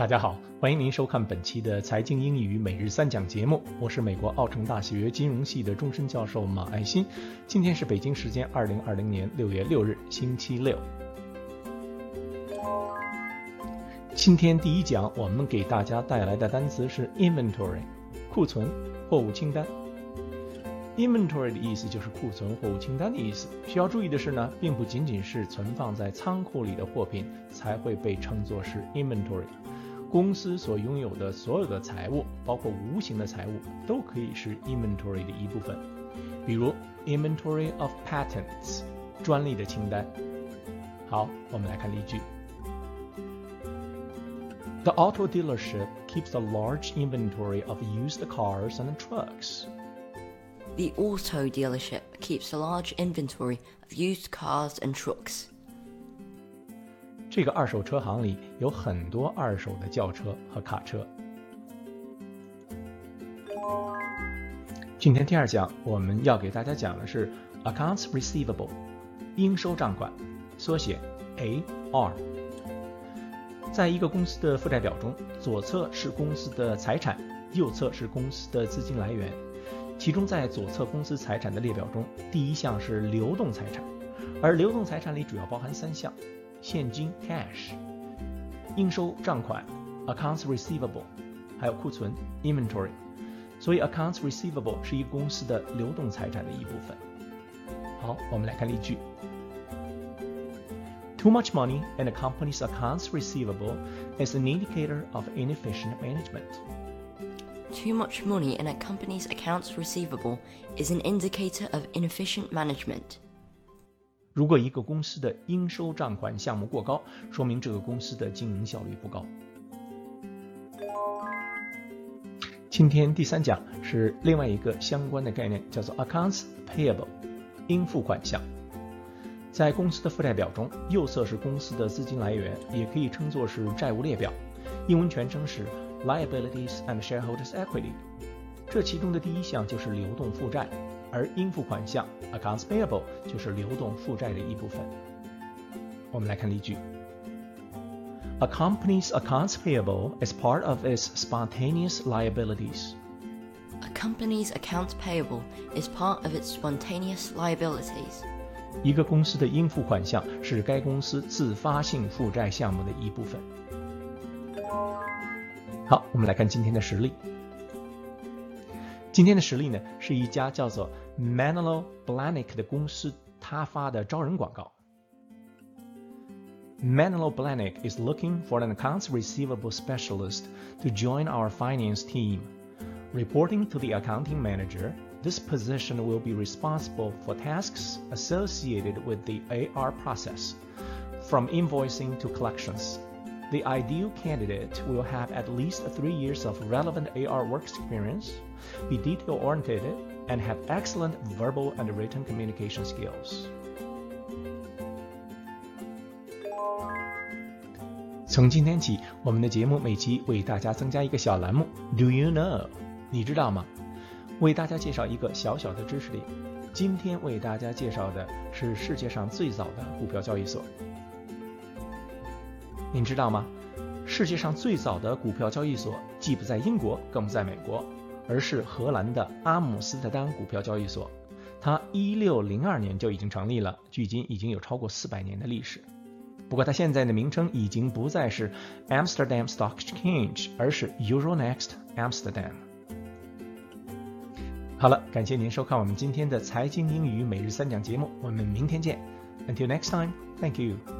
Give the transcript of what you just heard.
大家好，欢迎您收看本期的财经英语每日三讲节目，我是美国奥城大学金融系的终身教授马爱新。今天是北京时间二零二零年六月六日，星期六。今天第一讲，我们给大家带来的单词是 inventory，库存、货物清单。Inventory 的意思就是库存货物清单的意思。需要注意的是呢，并不仅仅是存放在仓库里的货品才会被称作是 inventory。公司所拥有的所有的财物，包括无形的财物，都可以是 inventory 的一部分。比如 inventory of patents，专利的清单。好，我们来看例句。The auto dealership keeps a large inventory of used cars and trucks. The auto dealership keeps a large inventory of used cars and trucks. 这个二手车行里有很多二手的轿车和卡车。今天第二讲我们要给大家讲的是 accounts receivable，应收账款，缩写 AR。在一个公司的负债表中，左侧是公司的财产，右侧是公司的资金来源。其中，在左侧公司财产的列表中，第一项是流动财产，而流动财产里主要包含三项。现金 cash，应收账款 accounts receivable，还有库存 inventory。所以 accounts receivable 是一公司的流动财产的一部分。好，我们来看例句。Too much money in a company's accounts receivable is an indicator of inefficient management. Too much money in a company's accounts receivable is an indicator of inefficient management. 如果一个公司的应收账款项目过高，说明这个公司的经营效率不高。今天第三讲是另外一个相关的概念，叫做 accounts payable，应付款项。在公司的负债表中，右侧是公司的资金来源，也可以称作是债务列表，英文全称是 liabilities and shareholders equity。这其中的第一项就是流动负债。而应付款项 accounts payable 就是流动负债的一部分。我们来看例句：A company's accounts payable is part of its spontaneous liabilities. A company's accounts payable is part of its spontaneous liabilities. 一个公司的应付款项是该公司自发性负债项目的一部分。好，我们来看今天的实例。今天的实例呢，是一家叫做 Manolo Blahnik 的公司，他发的招人广告。Manolo Blahnik is looking for an accounts receivable specialist to join our finance team. Reporting to the accounting manager, this position will be responsible for tasks associated with the AR process, from invoicing to collections. The ideal candidate will have at least three years of relevant AR work experience, be detail oriented, and have excellent verbal and written communication skills. 从今天起，我们的节目每期为大家增加一个小栏目 “Do you know？” 你知道吗？为大家介绍一个小小的知识点。今天为大家介绍的是世界上最早的股票交易所。您知道吗？世界上最早的股票交易所既不在英国，更不在美国，而是荷兰的阿姆斯特丹股票交易所。它一六零二年就已经成立了，距今已经有超过四百年的历史。不过，它现在的名称已经不再是 Amsterdam Stock Exchange，而是 Euronext Amsterdam。好了，感谢您收看我们今天的财经英语每日三讲节目，我们明天见。Until next time, thank you.